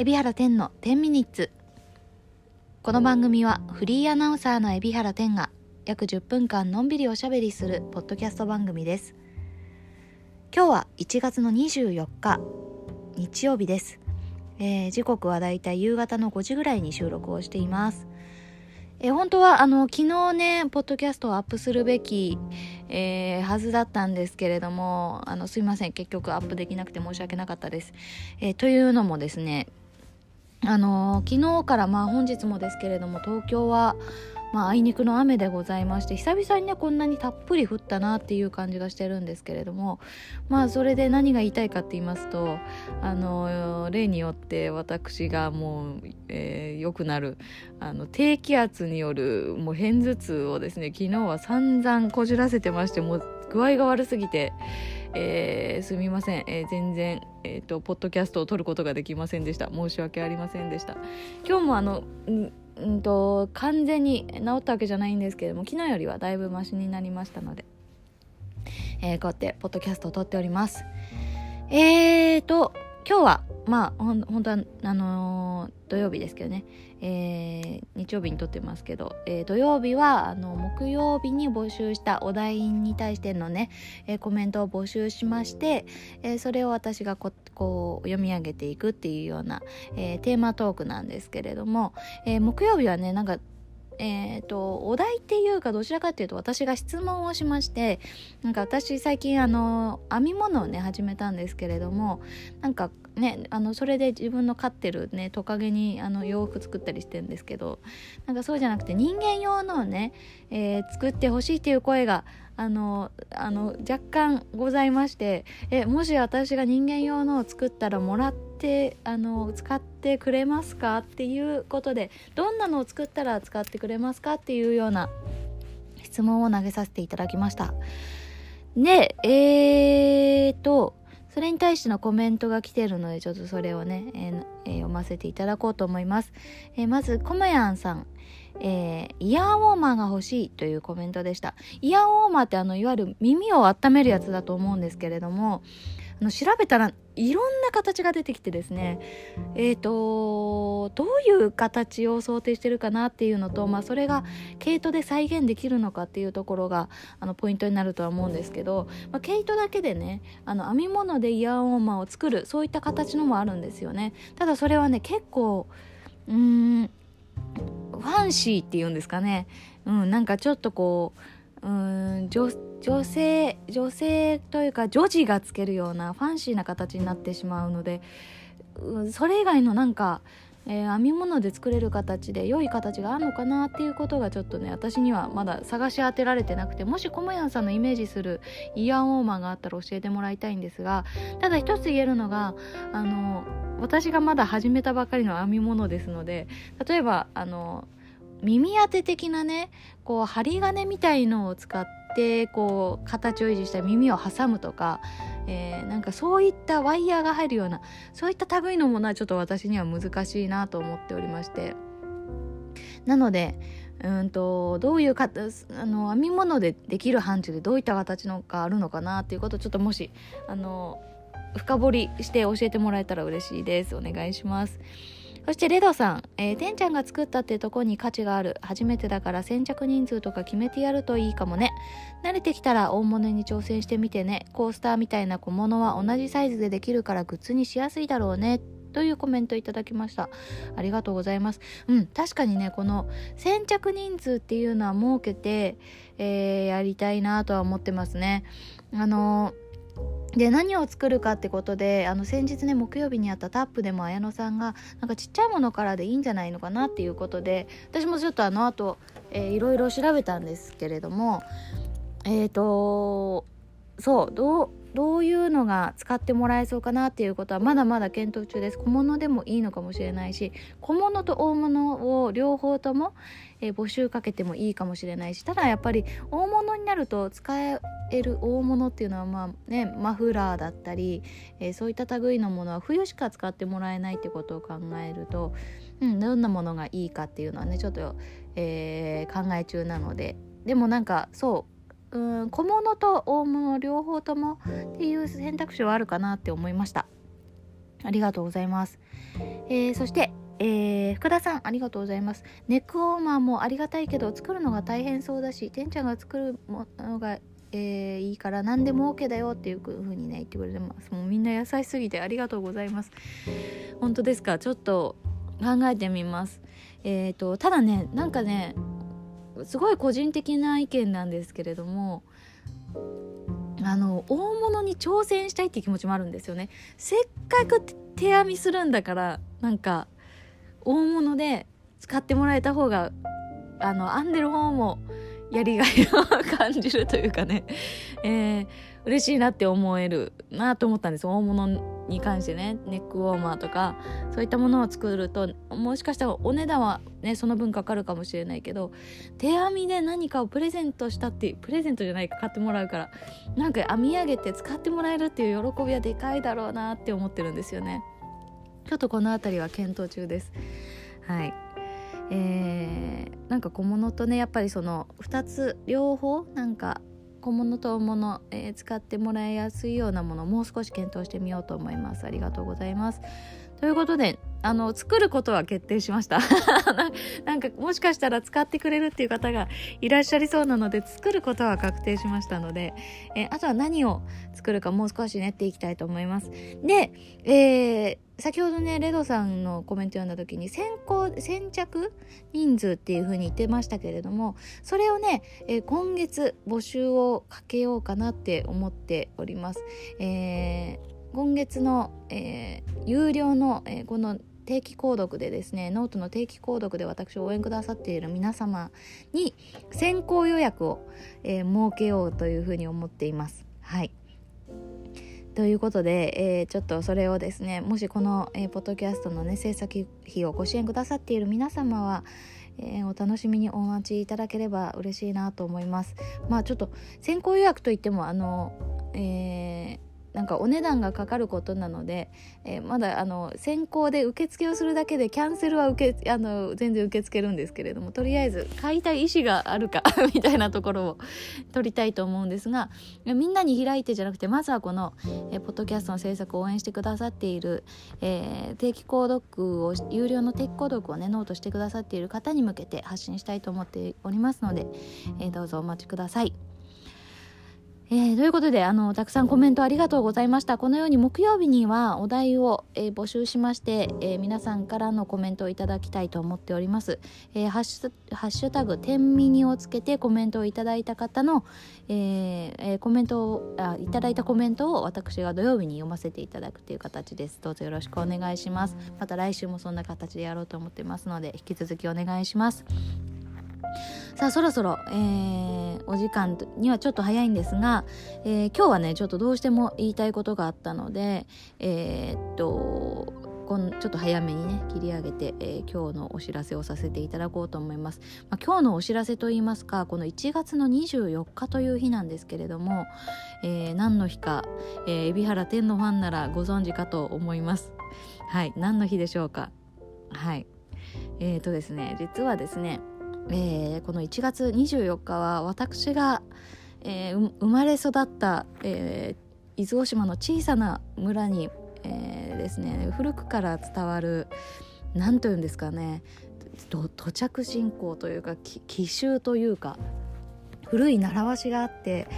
海老原天の10ミニッツ。この番組はフリーアナウンサーの海老原天が約10分間のんびりおしゃべりするポッドキャスト番組です。今日は1月の24日日曜日です、えー時刻はだいたい夕方の5時ぐらいに収録をしています。えー本当はあの昨日ねポッドキャストをアップするべき、えーはずだったんですけれどもあのすいません。結局アップできなくて申し訳なかったです、えーというのもですねあのー昨日からまあ本日もですけれども東京はまああいにくの雨でございまして久々にねこんなにたっぷり降ったなっていう感じがしてるんですけれどもまあそれで何が言いたいかって言いますとあの例によって私がもう、えー良くなるあの低気圧によるもう片頭痛をですね昨日は散々こじらせてましてもう具合が悪すぎて、えーすみません、えー全然、えー、とポッドキャストを撮ることができませんでした。申し訳ありませんでした。今日もあのんんと完全に治ったわけじゃないんですけれども昨日よりはだいぶマシになりましたので、えーこうやってポッドキャストを撮っております。えーと今日はまあほん本当はあのー土曜日ですけどね、えー日曜日に撮ってますけど、えー土曜日はあの木曜日に募集したお題に対してのね、えーコメントを募集しまして、えーそれを私がここう読み上げていくっていうような、えーテーマトークなんですけれども、えー木曜日はねなんかえー、とお題っていうかどちらかっていうと私が質問をしましてなんか私最近あの編み物をね始めたんですけれどもなんかねあのそれで自分の飼ってるねトカゲにあの洋服作ったりしてるんですけどなんかそうじゃなくて人間用のをね、えー作ってほしいっていう声があのあの若干ございましてえもし私が人間用のを作ったらもらってあの使ってくれますかっていうことでどんなのを作ったら使ってくれますかっていうような質問を投げさせていただきました。でえーとそれに対してのコメントが来てるのでちょっとそれをね、えーえー読ませていただこうと思います、えーまずコメヤンさん。えーイヤーウォーマーが欲しいというコメントでした。イヤーウォーマーってあのいわゆる耳を温めるやつだと思うんですけれどもあの調べたらいろんな形が出てきてですね。えー、とどういう形を想定してるかなっていうのと、まあ、それが毛糸で再現できるのかっていうところがあのポイントになるとは思うんですけど、まあ、毛糸だけでねあの編み物でイヤーウォーマーを作るそういった形のもあるんですよね。ただそれはね結構うーんファンシーっていうんですかね、うん、なんかちょっとこううん女女性女性というか女児がつけるようなファンシーな形になってしまうので、それ以外のなんか、えー編み物で作れる形で良い形があるのかなっていうことがちょっとね私にはまだ探し当てられてなくてもしコモヤンさんのイメージするイヤーウォーマーがあったら教えてもらいたいんですがただ一つ言えるのがあの私がまだ始めたばかりの編み物ですので例えばあの耳当て的なねこう針金みたいのを使ってこう形を維持した耳を挟むとか、えーなんかそういったワイヤーが入るようなそういった類のものはちょっと私には難しいなと思っておりまして。なのでうんとどういうかあの編み物でできる範疇でどういった形のがあるのかなっていうことをちょっともしあの深掘りして教えてもらえたら嬉しいです。お願いします。そしてレドさん、えー、てんちゃんが作ったってとこに価値がある。初めてだから先着人数とか決めてやるといいかもね。慣れてきたら大物に挑戦してみてね。コースターみたいな小物は同じサイズでできるからグッズにしやすいだろうね。というコメントいただきました。ありがとうございます。うん確かにねこの先着人数っていうのは設けて、えーやりたいなとは思ってますね。あのーで何を作るかってことであの先日ね木曜日にあったタップでも綾乃さんがなんかちっちゃいものからでいいんじゃないのかなっていうことで私もちょっとあの後、えーいろいろ調べたんですけれどもえっ、とそうどうどういうのが使ってもらえそうかなっていうことはまだまだ検討中です。小物でもいいのかもしれないし小物と大物を両方とも、えー募集かけてもいいかもしれないしただやっぱり大物になると使える大物っていうのはまあねマフラーだったり、えーそういった類のものは冬しか使ってもらえないってことを考えると、うん、どんなものがいいかっていうのはねちょっと、えー考え中なので。でもなんかそううん小物と大物両方ともっていう選択肢はあるかなって思いました。ありがとうございます。えー、そして、えー、福田さんありがとうございます。ネックウォーマーもありがたいけど作るのが大変そうだしてんちゃんが作るものが、えー、いいから何でも OK だよっていう風にね言ってくれてます。もうみんな優しすぎてありがとうございます。本当ですか？ちょっと考えてみます。えっ、ー、とただねなんかねすごい個人的な意見なんですけれどもあの大物に挑戦したいっていう気持ちもあるんですよね。せっかく手編みするんだからなんか大物で使ってもらえた方があの編んでる方もやりがいを 感じるというかね、えー、嬉しいなって思えるなと思ったんです。大物に関してね。ネックウォーマーとかそういったものを作るともしかしたらお値段はねその分かかるかもしれないけど手編みで何かをプレゼントしたってプレゼントじゃないか買ってもらうからなんか編み上げて使ってもらえるっていう喜びはでかいだろうなって思ってるんですよね。ちょっとこの辺りは検討中です。はい。えー、なんか小物とねやっぱりその2つ両方なんか小物と大物、えー、使ってもらいやすいようなものもう少し検討してみようと思います。ありがとうございます。ということであの作ることは決定しました。なんかもしかしたら使ってくれるっていう方がいらっしゃりそうなので作ることは確定しましたので、えー、あとは何を作るかもう少し練っていきたいと思います。で、えー先ほどねレドさんのコメント読んだ時に先行先着人数っていう風に言ってましたけれどもそれをね、えー、今月募集をかけようかなって思っております、えー、今月の、えー、有料の、えこの定期購読でですねノートの定期購読で私を応援くださっている皆様に先行予約を、え設けようというふうに思っています。はい。ということで、えー、ちょっとそれをですねもしこの、えー、ポッドキャストのね制作費をご支援くださっている皆様は、えー、お楽しみにお待ちいただければ嬉しいなと思います。まあちょっと先行予約といってもあの、えーなんかお値段がかかることなので、えー、まだあの先行で受付をするだけでキャンセルは受けあの全然受け付けるんですけれどもとりあえず買いたい意思があるか みたいなところを取りたいと思うんですがみんなに開いてじゃなくてまずはこの、えー、ポッドキャストの制作を応援してくださっている、えー、定期購読を有料の定期購読をねノートしてくださっている方に向けて発信したいと思っておりますので、えどうぞお待ちください。えー、ということであのたくさんコメントありがとうございました。このように木曜日にはお題を、えー、募集しまして、えー、皆さんからのコメントをいただきたいと思っております、えー、ハッシュハッシュタグ天ミニをつけてコメントをいただいた方の、えー、コメントをあいただいたコメントを私が土曜日に読ませていただくという形です。どうぞよろしくお願いします。また来週もそんな形でやろうと思ってますので引き続きお願いします。さあそろそろ、えー、お時間にはちょっと早いんですが、えー、今日はねちょっとどうしても言いたいことがあったのでえー、っとこんちょっと早めにね切り上げて、えー、今日のお知らせをさせていただこうと思います、まあ、今日のお知らせといいますかこの1月の24日という日なんですけれども、えー、何の日か、えー、海老原天のファンならご存知かと思います。はい何の日でしょうか。はい。えーとですね実はですねえー、この1月24日は私が、えー、生まれ育った、えー、伊豆大島の小さな村に、えー、ですね古くから伝わる何というんですかね土着信仰というか奇襲というか古い習わしがあって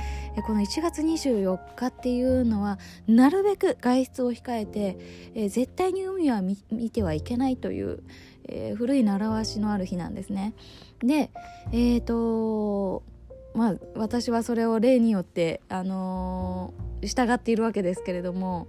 この1月24日っていうのはなるべく外出を控えて、えー、絶対に海は見てはいけないという、えー、古い習わしのある日なんですね。でえっ、ー、とまあ私はそれを例によって、あのー、従っているわけですけれども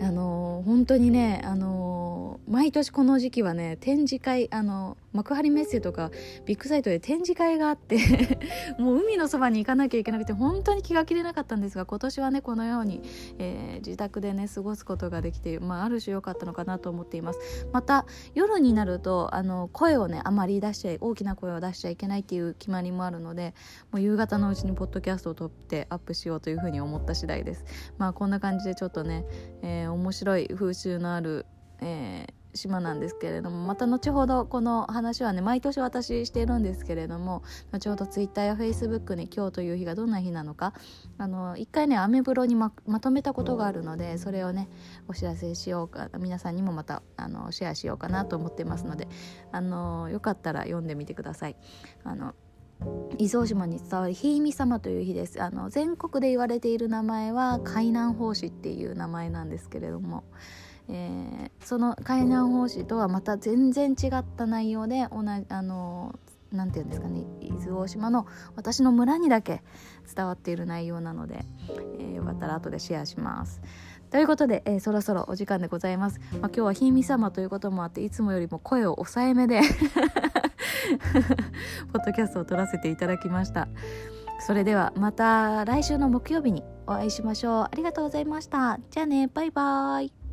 あの本当にね、あの毎年この時期はね展示会、あの幕張メッセとかビッグサイトで展示会があって もう海のそばに行かなきゃいけなくて本当に気が気でなかったんですが今年はねこのように、え、自宅でね過ごすことができて、まあ、ある種良かったのかなと思っています。また夜になるとあの声をねあまり出しちゃい大きな声を出しちゃいけないっていう決まりもあるのでもう夕方のうちにポッドキャストを撮ってアップしようというふうに思った次第です。まあこんな感じでちょっとね、えー、面白い風習のある、えー島なんですけれどもまた後ほどこの話はね毎年私してるんですけれども後ほどツイッターやフェイスブックに今日という日がどんな日なのかあの一回ねアメブロにままとめたことがあるのでそれをねお知らせしようか皆さんにもまたあのシェアしようかなと思ってますのであのよかったら読んでみてください。あの伊豆大島に伝わるひいみ様という日ですあの全国で言われている名前は海南法師っていう名前なんですけれども、えー、その海南法師とはまた全然違った内容で同じあのなんていうんですかね伊豆大島の私の村にだけ伝わっている内容なので、えー、よかったら後でシェアします。ということで、えー、そろそろお時間でございます。まあ、今日はひいみ様ということもあっていつもよりも声を抑えめで ポッドキャストを撮らせていただきました。それではまた来週の木曜日にお会いしましょう。ありがとうございました。じゃあね。バイバイ。